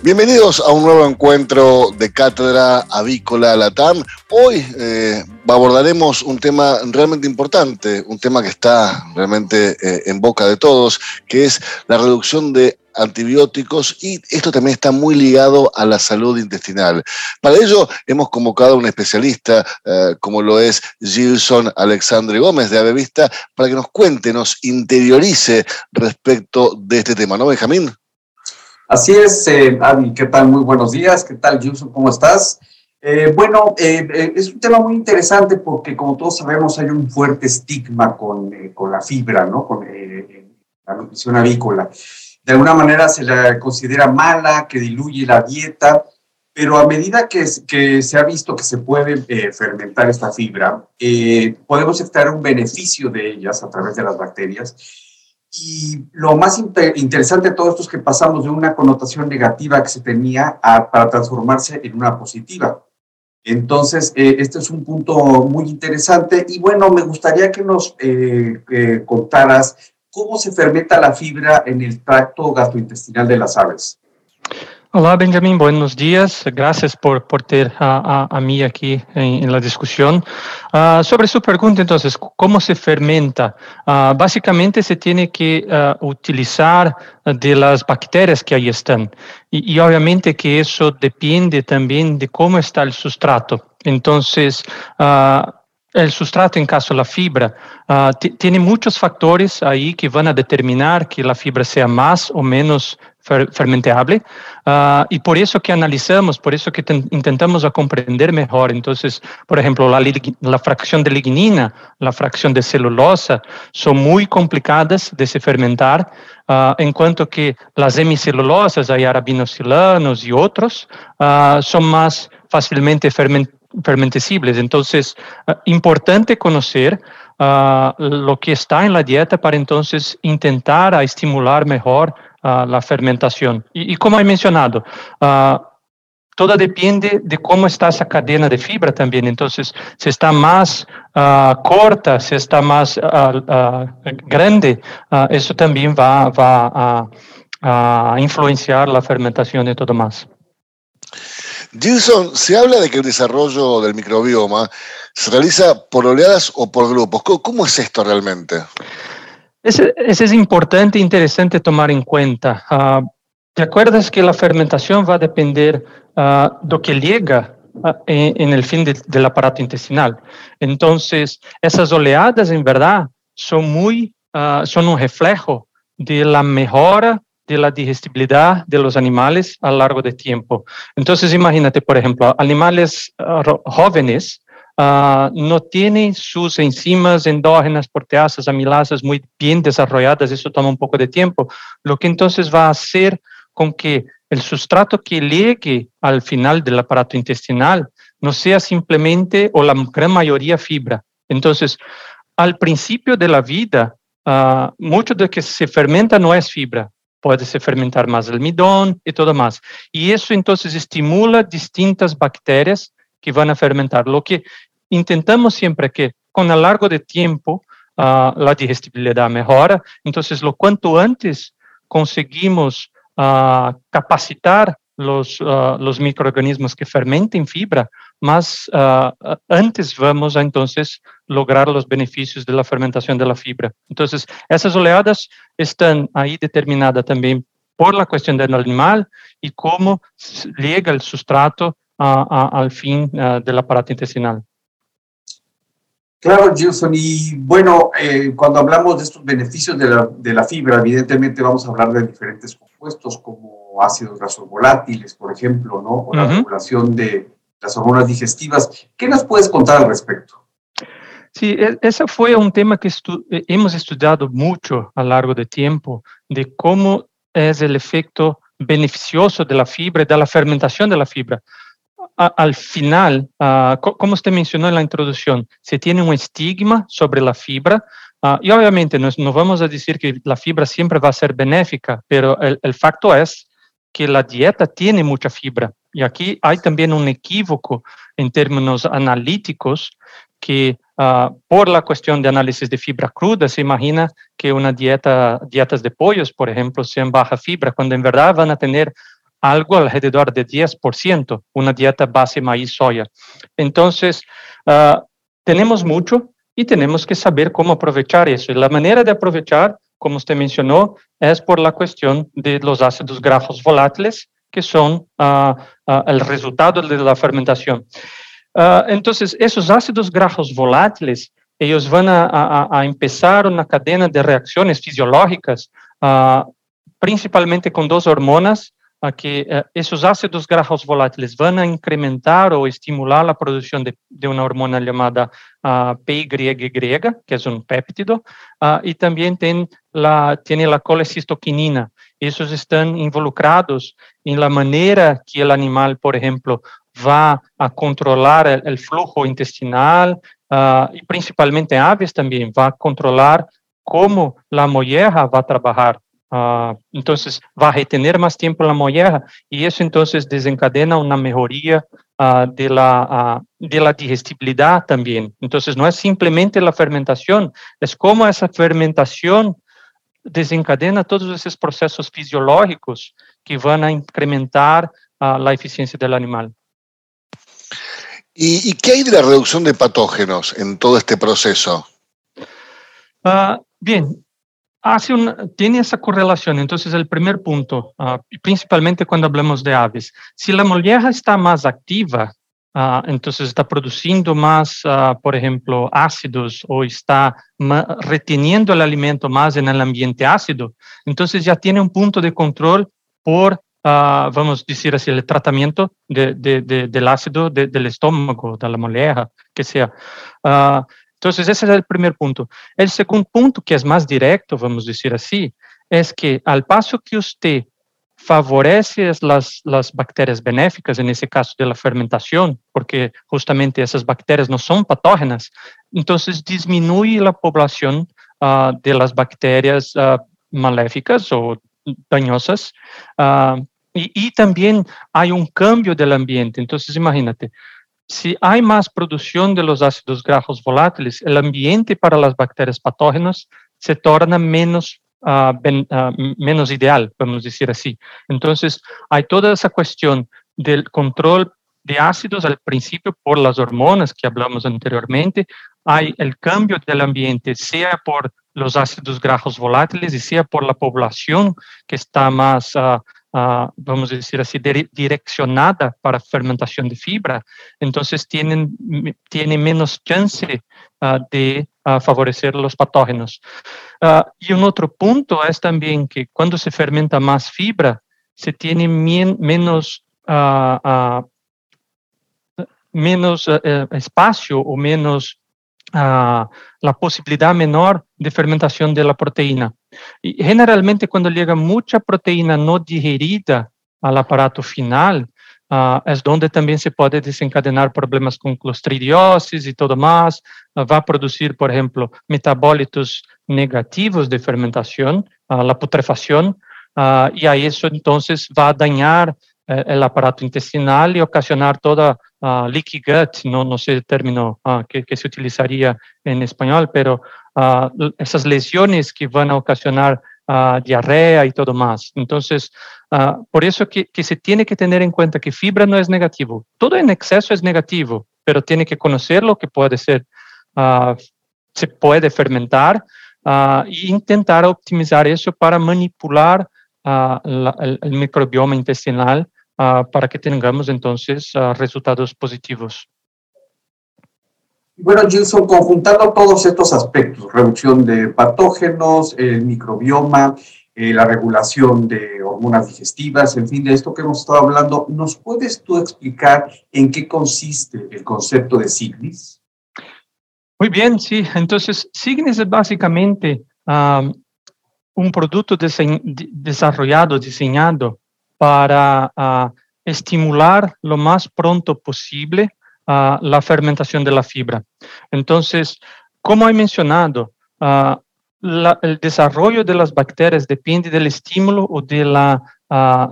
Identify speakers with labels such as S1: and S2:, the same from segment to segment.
S1: Bienvenidos a un nuevo encuentro de Cátedra Avícola Latam. Hoy eh, abordaremos un tema realmente importante, un tema que está realmente eh, en boca de todos, que es la reducción de antibióticos y esto también está muy ligado a la salud intestinal. Para ello hemos convocado a un especialista eh, como lo es Gilson Alexandre Gómez de Avevista para que nos cuente, nos interiorice respecto de este tema, ¿no, Benjamín?
S2: Así es, eh, ¿qué tal? Muy buenos días. ¿Qué tal, Juso? ¿Cómo estás? Eh, bueno, eh, eh, es un tema muy interesante porque, como todos sabemos, hay un fuerte estigma con, con la fibra, ¿no? Con la nutrición avícola. De alguna manera se la considera mala, que diluye la dieta, pero a medida que, que se ha visto que se puede fermentar esta fibra, podemos extraer un beneficio de ellas a través de las bacterias y lo más interesante de todo esto es que pasamos de una connotación negativa que se tenía para transformarse en una positiva. Entonces, eh, este es un punto muy interesante. Y bueno, me gustaría que nos eh, eh, contaras cómo se fermenta la fibra en el tracto gastrointestinal de las aves.
S3: Olá, Benjamin, buenos dias. Graças por, por ter a, a, a mim aqui em, em la discussão. Uh, sobre sua pergunta, então, como se fermenta? Uh, basicamente, se tem que uh, utilizar de las bactérias que aí estão. E, e, obviamente, que isso depende também de como está o substrato. Então, el sustrato, en caso la fibra, uh, tiene muchos factores ahí que van a determinar que la fibra sea más o menos fermentable uh, y por eso que analizamos, por eso que intentamos a comprender mejor. Entonces, por ejemplo, la, fracción de lignina, la fracción de celulosa son muy complicadas de se fermentar, uh, en cuanto que las hemicelulosas, hay arabinosilanos y otros, son más fácilmente fermentables fermentecibles. Entonces, uh, importante conocer lo que está en la dieta para entonces intentar estimular mejor uh, la fermentación. Y, como he mencionado, todo depende de cómo está esa cadena de fibra también. Entonces, si está más corta, si está más grande, eso también va, va a, a influenciar la fermentación y todo más.
S1: Gilson, se habla de que el desarrollo del microbioma se realiza por oleadas o por grupos. ¿Cómo, es esto realmente?
S3: Eso es importante e interesante tomar en cuenta. Uh, ¿Te acuerdas que la fermentación va a depender uh, de lo que llega uh, en, el fin de, del aparato intestinal? Entonces, esas oleadas, en verdad, son, muy, son un reflejo de la mejora de la digestibilidad de los animales a lo largo del tiempo. Entonces, imagínate, por ejemplo, animales jóvenes uh, no tienen sus enzimas endógenas, proteasas, amilasas muy bien desarrolladas, eso toma un poco de tiempo, lo que entonces va a hacer con que el sustrato que llegue al final del aparato intestinal no sea simplemente o la gran mayoría fibra. Entonces, al principio de la vida, uh, mucho de lo que se fermenta no es fibra, puede se fermentar más almidón y todo más. Y eso entonces estimula distintas bacterias que van a fermentar. Lo que intentamos siempre que con el largo de tiempo uh, la digestibilidad mejora. Entonces, lo cuanto antes conseguimos uh, capacitar los, uh, los microorganismos que fermenten fibra, más uh, antes vamos a entonces lograr los beneficios de la fermentación de la fibra. Entonces, esas oleadas están ahí determinadas también por la cuestión del animal y cómo llega el sustrato uh, al fin del aparato intestinal.
S2: Claro, Gilson. Y bueno, eh, cuando hablamos de estos beneficios de la, de la, fibra, evidentemente vamos a hablar de diferentes compuestos como ácidos grasos volátiles, por ejemplo, ¿no? O la regulación de las hormonas digestivas. ¿Qué nos puedes contar al respecto?
S3: Sí, e, ese fue un tema que e, hemos estudiado mucho a lo largo del tiempo, de cómo es el efecto beneficioso de la fibra y de la fermentación de la fibra. Al final, como usted mencionó en la introducción, se tiene un estigma sobre la fibra y obviamente no, vamos a decir que la fibra siempre va a ser benéfica, pero el, el facto es que la dieta tiene mucha fibra. Y aquí hay también un equívoco en términos analíticos que por la cuestión de análisis de fibra cruda se imagina que una dieta, dietas de pollos, por ejemplo, sean baja fibra, cuando en verdad van a tener algo alrededor de 10%, una dieta base maíz soya. Entonces, uh, tenemos mucho y tenemos que saber cómo aprovechar eso. Y la manera de aprovechar, como usted mencionó, es por la cuestión de los ácidos grasos volátiles, que son uh, el resultado de la fermentación. Entonces, esos ácidos grasos volátiles, ellos van a, empezar una cadena de reacciones fisiológicas, principalmente con dos hormonas, a que uh, esos ácidos grasos volátiles van a incrementar o estimular la producción de, de una hormona llamada PYY, que es un péptido, y también tiene la, tiene la colecistoquinina. Esos están involucrados en la manera que el animal, por ejemplo, va a controlar el, flujo intestinal uh, principalmente aves también, va a controlar cómo la molleja va a trabajar. Uh, entonces va a retener más tiempo la molleja y eso entonces desencadena una mejoría uh, de, la, de la digestibilidad también. Entonces no es simplemente la fermentación, es cómo esa fermentación desencadena todos esos procesos fisiológicos que van a incrementar la eficiencia del animal.
S1: ¿Y, qué hay de la reducción de patógenos en todo este proceso?
S3: Bien, hace tiene esa correlación. Entonces, el primer punto, uh, principalmente cuando hablamos de aves, si la molleja está más activa, uh, entonces está produciendo más, por ejemplo, ácidos o está reteniendo el alimento más en el ambiente ácido, entonces ya tiene un punto de control por uh, vamos a decir así, el tratamiento de, de, de, del ácido del estómago, de la molleja, que sea. Uh, entonces, ese es el primer punto. El segundo punto, que es más directo, vamos a decir así, es que al paso que usted favorece las, las bacterias benéficas, en ese caso de la porque justamente esas bacterias no son patógenas, entonces disminuye la población uh, de las bacterias uh, maléficas o dañosas uh, y, y, también hay un cambio del ambiente. Entonces, imagínate, si hay más producción de los ácidos grasos volátiles, el ambiente para las bacterias patógenas se torna menos, uh, ben, uh, menos ideal, podemos decir así. Entonces, hay toda esa cuestión del control de ácidos al principio por las hormonas que hablamos anteriormente, hay el cambio del ambiente, sea por los ácidos grasos volátiles y sea por la población que está más, uh, uh, vamos a decir así, direccionada para fermentación de fibra, entonces tienen, tiene menos chance uh, de favorecer los patógenos. y un otro punto es también que cuando se fermenta más fibra, se tiene menos menos eh, espacio o menos la posibilidad menor de fermentación de la proteína. Y generalmente cuando llega mucha proteína no digerida al aparato final, uh, es donde también se puede desencadenar problemas con clostridiosis y todo más. Uh, va a producir, por ejemplo, metabólitos negativos de uh, la putrefacción, y a eso entonces va a dañar eh, el aparato intestinal y ocasionar toda uh, leaky gut, no, no sé el término uh, que, que, se utilizaría en español, pero uh, esas lesiones que van a ocasionar diarrea y todo más. Entonces, por eso que, que, se tiene que tener en cuenta que fibra no es negativo. Todo en exceso es negativo, pero tiene que conocer lo que puede ser, se puede fermentar e intentar optimizar eso para manipular la, el, el microbioma intestinal uh, para que tengamos entonces uh, resultados positivos.
S2: Bueno, Gilson, conjuntando todos estos aspectos, reducción de patógenos, el microbioma, eh, la regulación de hormonas digestivas, en fin, de esto que hemos estado hablando, ¿nos puedes tú explicar en qué consiste el concepto de CIGLIS?
S3: Muy bien, sí. Entonces, Signis es básicamente un producto desarrollado, diseñado para uh, estimular lo más pronto posible la fermentación de la fibra. Entonces, como he mencionado, la, el desarrollo de las bacterias depende del estímulo o de la,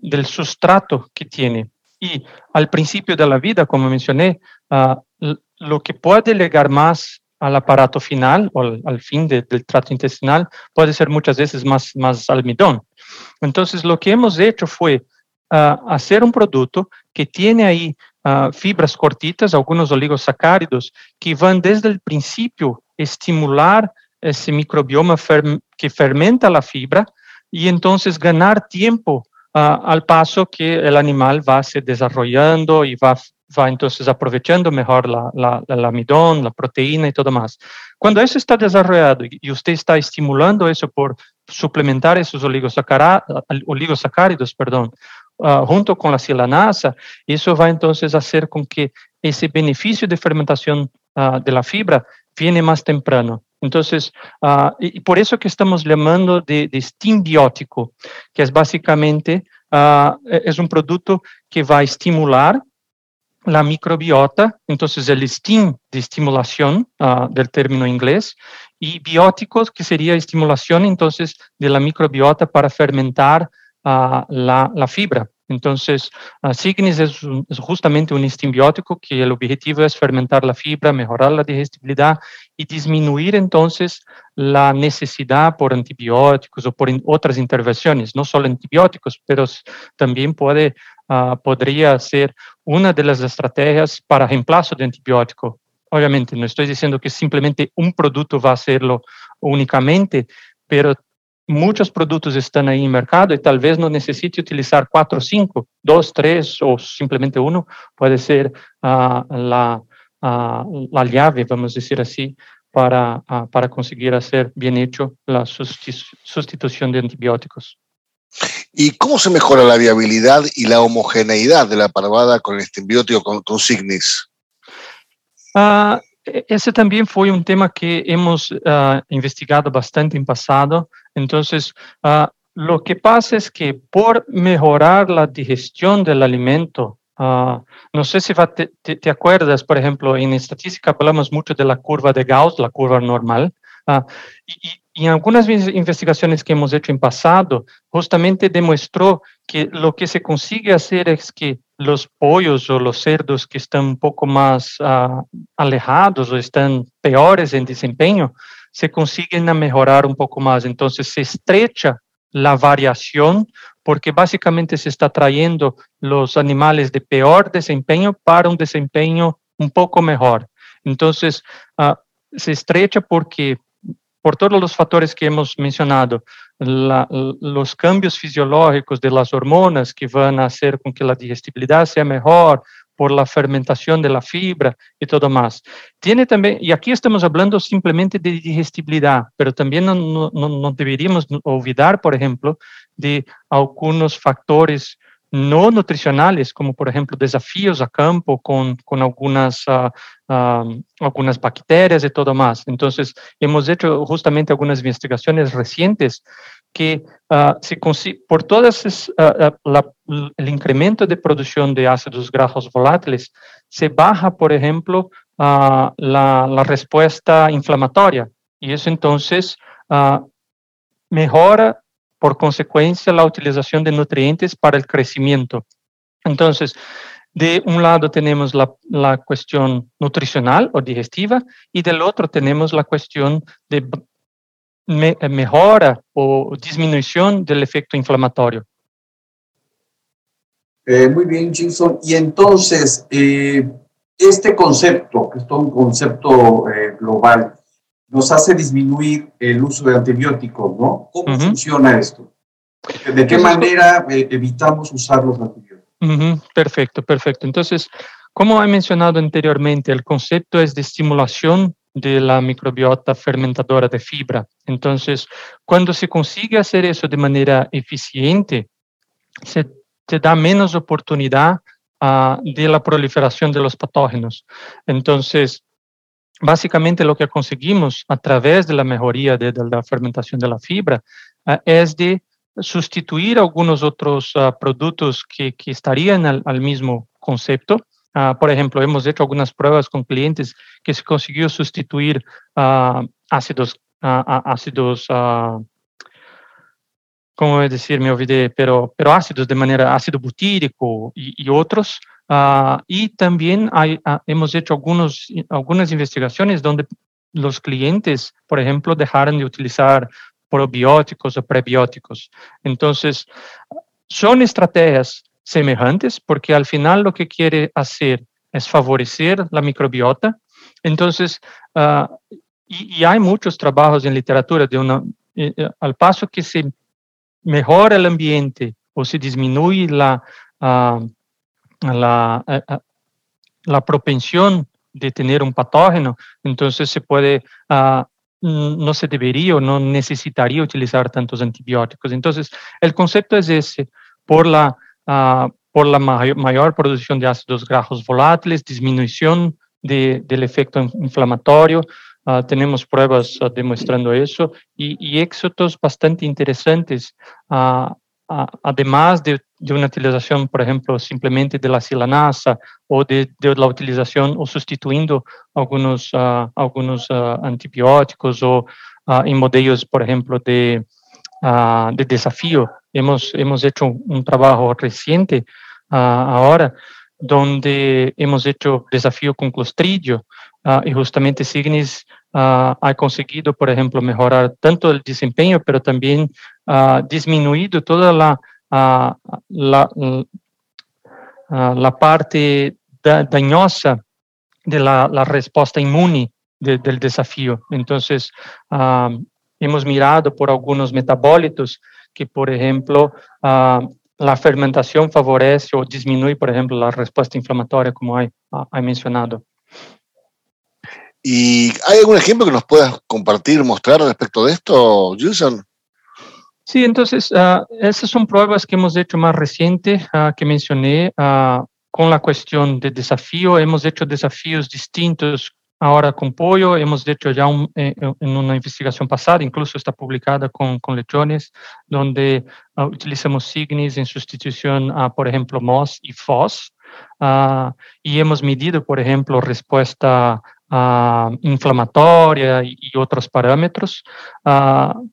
S3: del sustrato que tiene. Y al principio de la vida, como mencioné, lo que puede llegar más al aparato final o al, fin del trato intestinal puede ser muchas veces más, más almidón. Entonces, lo que hemos hecho fue hacer un producto que tiene ahí uh, fibras cortitas, algunos oligosacáridos, que van desde el principio estimular ese microbioma que fermenta la fibra y entonces ganar tiempo uh, al paso que el animal va se desarrollando y va va entonces aprovechando mejor la, la, el amidón, la proteína y todo más. Cuando eso está desarrollado y usted está estimulando eso por suplementar esos oligosacáridos, perdón, uh, junto con la silanasa, eso va entonces a hacer con que ese beneficio de fermentación uh, de la fibra viene más temprano. Entonces, uh, y por eso que estamos llamando de, de steam biótico, que es básicamente, es un producto que va a estimular la microbiota, entonces el STEAM de estimulación uh, del término inglés, y bióticos, que sería estimulación entonces de la microbiota para fermentar la, fibra. Entonces, uh, Signis es, justamente un estimbiótico que el objetivo es fermentar la fibra, mejorar la digestibilidad y disminuir entonces la necesidad por antibióticos o por otras intervenciones, no solo antibióticos, pero también puede uh, podría ser una de las estrategias para reemplazo de antibiótico. Obviamente, no estoy diciendo que simplemente un producto va a hacerlo únicamente, pero muchos productos están ahí en mercado y tal vez no necesite utilizar cuatro o cinco, dos, tres o simplemente uno, puede ser uh, la, uh, la llave, vamos a decir así, para, uh, para conseguir hacer bien hecho la sustitución de antibióticos.
S1: ¿Y cómo se mejora la viabilidad y la homogeneidad de la parvada con este antibiótico, con, con Signis?
S3: Uh, ese también fue un tema que hemos uh, investigado bastante en pasado. Entonces, uh, lo que pasa es que por mejorar la digestión del alimento, no sé si te, te, te, acuerdas, por ejemplo, en estadística hablamos mucho de la curva de Gauss, la curva normal, y, y en algunas investigaciones que hemos hecho en pasado, justamente demostró que lo que se consigue hacer es que los pollos o los cerdos que están un poco más uh, alejados o están peores en desempeño, se consiguen mejorar un poco más. Entonces se estrecha la variación porque básicamente se está trayendo los animales de peor desempeño para un desempeño un poco mejor. Entonces, uh, se estrecha porque por todos los factores que hemos mencionado, la, los cambios fisiológicos de las hormonas que van a hacer con que la digestibilidad sea mejor, por la fermentación de la fibra y todo más. Tiene también, y aquí estamos hablando simplemente de digestibilidad, pero también no, no, no deberíamos olvidar, por ejemplo, de algunos factores no nutricionales, como por ejemplo desafíos a campo con, con algunas, uh, uh, algunas bacterias y todo más. Entonces, hemos hecho justamente algunas investigaciones recientes que uh, se por todas la, el incremento de producción de ácidos grasos volátiles se baja, por ejemplo, la, la, respuesta inflamatoria y eso entonces mejora por consecuencia la utilización de nutrientes para el crecimiento. Entonces, de un lado tenemos la, la cuestión nutricional o digestiva y del otro tenemos la cuestión de me, mejora o disminución del efecto inflamatorio.
S2: Eh, muy bien, Jason. Y entonces, eh, este concepto, que es todo un concepto eh, global, nos hace disminuir el uso de antibióticos, ¿no? ¿Cómo uh -huh. funciona esto? ¿De qué manera eh, evitamos usar los antibióticos?
S3: Uh -huh. Perfecto, perfecto. Entonces, como he mencionado anteriormente, el concepto es de estimulación de la microbiota fermentadora de fibra. Entonces, cuando se consigue hacer eso de manera eficiente, se te da menos oportunidad uh, de la proliferación de los patógenos. Entonces, básicamente lo que conseguimos a través de la mejoría de, la fermentación de la fibra es de sustituir algunos otros productos que, estarían al mismo concepto Uh, por ejemplo, hemos hecho algunas pruebas con clientes que se consiguió sustituir uh, ácidos, uh, ácidos ¿cómo decir? Me olvidé, pero, ácidos de manera ácido butírico y, otros. y también hemos hecho algunos, algunas investigaciones donde los clientes, por ejemplo, dejaron de utilizar probióticos o prebióticos. Entonces, son estrategias semejantes, porque al final lo que quiere hacer es favorecer la microbiota. Entonces, uh, y, y, hay muchos trabajos en literatura de una, eh, eh, al paso que se mejora el ambiente o se disminuye la, uh, la, uh, la propensión de tener un patógeno, entonces se puede, no se debería o no necesitaría utilizar tantos antibióticos. Entonces, el concepto es ese, por la uh, por la mayor, mayor, producción de ácidos grasos volátiles, disminución de, del efecto inflamatorio. Uh, tenemos pruebas uh, demostrando eso y, y, éxitos bastante interesantes, además de, de, una utilización, por ejemplo, simplemente de la silanasa o de, de la utilización o sustituyendo algunos, algunos antibióticos o en modelos, por ejemplo, de, de desafío hemos, hemos hecho un, trabajo reciente uh, ahora donde hemos hecho desafío con Clostridio uh, y justamente Signis uh, ha conseguido, por ejemplo, mejorar tanto el desempeño, pero también disminuido toda la, la, la, parte da, dañosa de la, la respuesta inmune de, del desafío. Entonces, hemos mirado por algunos metabólitos que, por ejemplo, uh, la fermentación favorece o disminuye, por ejemplo, la respuesta inflamatoria, como hay, uh, hay mencionado.
S1: ¿Y hay algún ejemplo que nos puedas compartir, mostrar respecto de esto, Gilson?
S3: Sí, entonces, uh, esas son pruebas que hemos hecho más reciente, que mencioné, con la cuestión de desafío. Hemos hecho desafíos distintos Ahora con pollo hemos hecho ya un, eh, en una investigación pasada, incluso está publicada con, lechones, donde uh, utilizamos Signis en sustitución a, por ejemplo, MOS y FOS. Uh, y hemos medido, por ejemplo, respuesta uh, inflamatoria y, y, otros parámetros.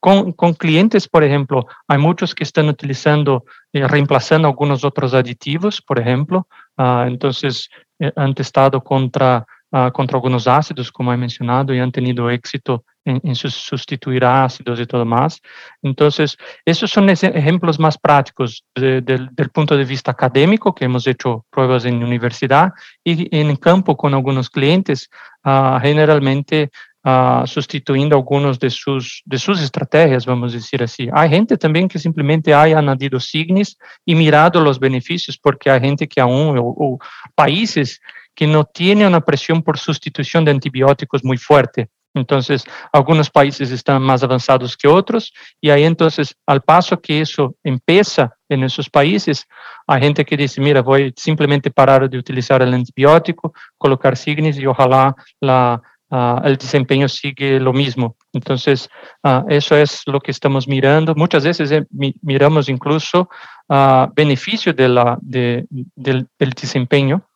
S3: Con, clientes, por ejemplo, hay muchos que están utilizando, eh, reemplazando algunos otros aditivos, por ejemplo. entonces, eh, han testado contra uh, contra algunos ácidos, como he mencionado, y han tenido éxito en, en sustituir ácidos y todo más. Entonces, esos son ejemplos más prácticos de, de, del punto de vista académico, que hemos hecho pruebas en universidad y en campo con algunos clientes, uh, generalmente Uh, sustituindo algunos de sus, de sus estrategias, vamos a decir así. Hay gente también que simplemente haya añadido signis y mirado los beneficios, porque hay gente que aún, o, o países que no tiene una presión por sustitución de antibióticos muy fuerte. Entonces, algunos países están más avanzados que otros y ahí entonces, al paso que eso empieza en esos países, hay gente que dice, mira, voy simplemente parar de utilizar el antibiótico, colocar signis y ojalá la, uh, el desempeño sigue lo mismo. Entonces, uh, eso es lo que estamos mirando. Muchas veces eh, mi, miramos incluso uh, beneficio de la, de, del desempeño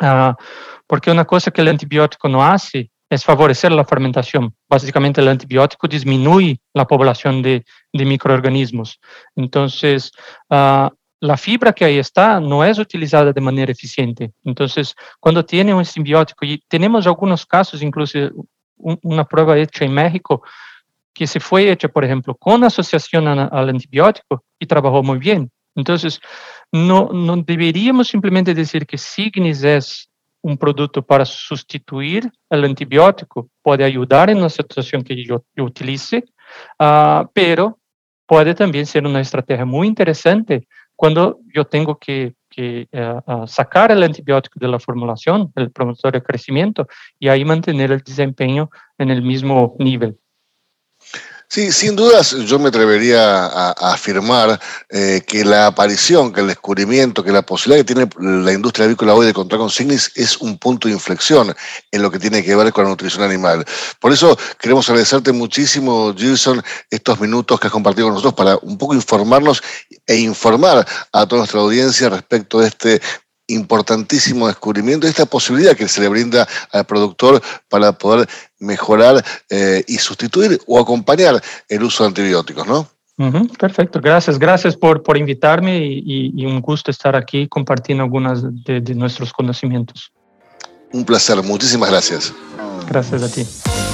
S3: Uh, porque una cosa que el antibiótico no hace es favorecer la fermentación. Básicamente el antibiótico disminuye la población de, de microorganismos. Entonces, uh, la fibra que ahí está no es utilizada de manera eficiente. Entonces, cuando tiene un simbiótico, y tenemos algunos casos, incluso un, una prueba hecha en México, que se fue hecha, por ejemplo, con asociación a, al antibiótico y trabajó muy bien. Entonces, no, deberíamos simplemente decir que Signis es un producto para sustituir el antibiótico, puede ayudar en la situación que yo, utilice, uh, pero puede también ser una estrategia muy interesante cuando yo tengo que, que uh, sacar el antibiótico de la formulación, el promotor de crecimiento, y ahí mantener el desempeño en el mismo nivel.
S1: Sí, sin dudas yo me atrevería a, afirmar eh, que la aparición, que el descubrimiento, que la posibilidad que tiene la industria avícola hoy de contar con Signis es un punto de inflexión en lo que tiene que ver con la nutrición animal. Por eso queremos agradecerte muchísimo, Gilson, estos minutos que has compartido con nosotros para un poco informarnos e informar a toda nuestra audiencia respecto de este importantísimo descubrimiento, esta posibilidad que se le brinda al productor para poder mejorar eh, y sustituir o acompañar el uso de antibióticos, ¿no?
S3: perfecto, gracias, gracias por, por invitarme y, un gusto estar aquí compartiendo algunos de, de nuestros conocimientos.
S1: Un placer, muchísimas gracias.
S3: Gracias a ti.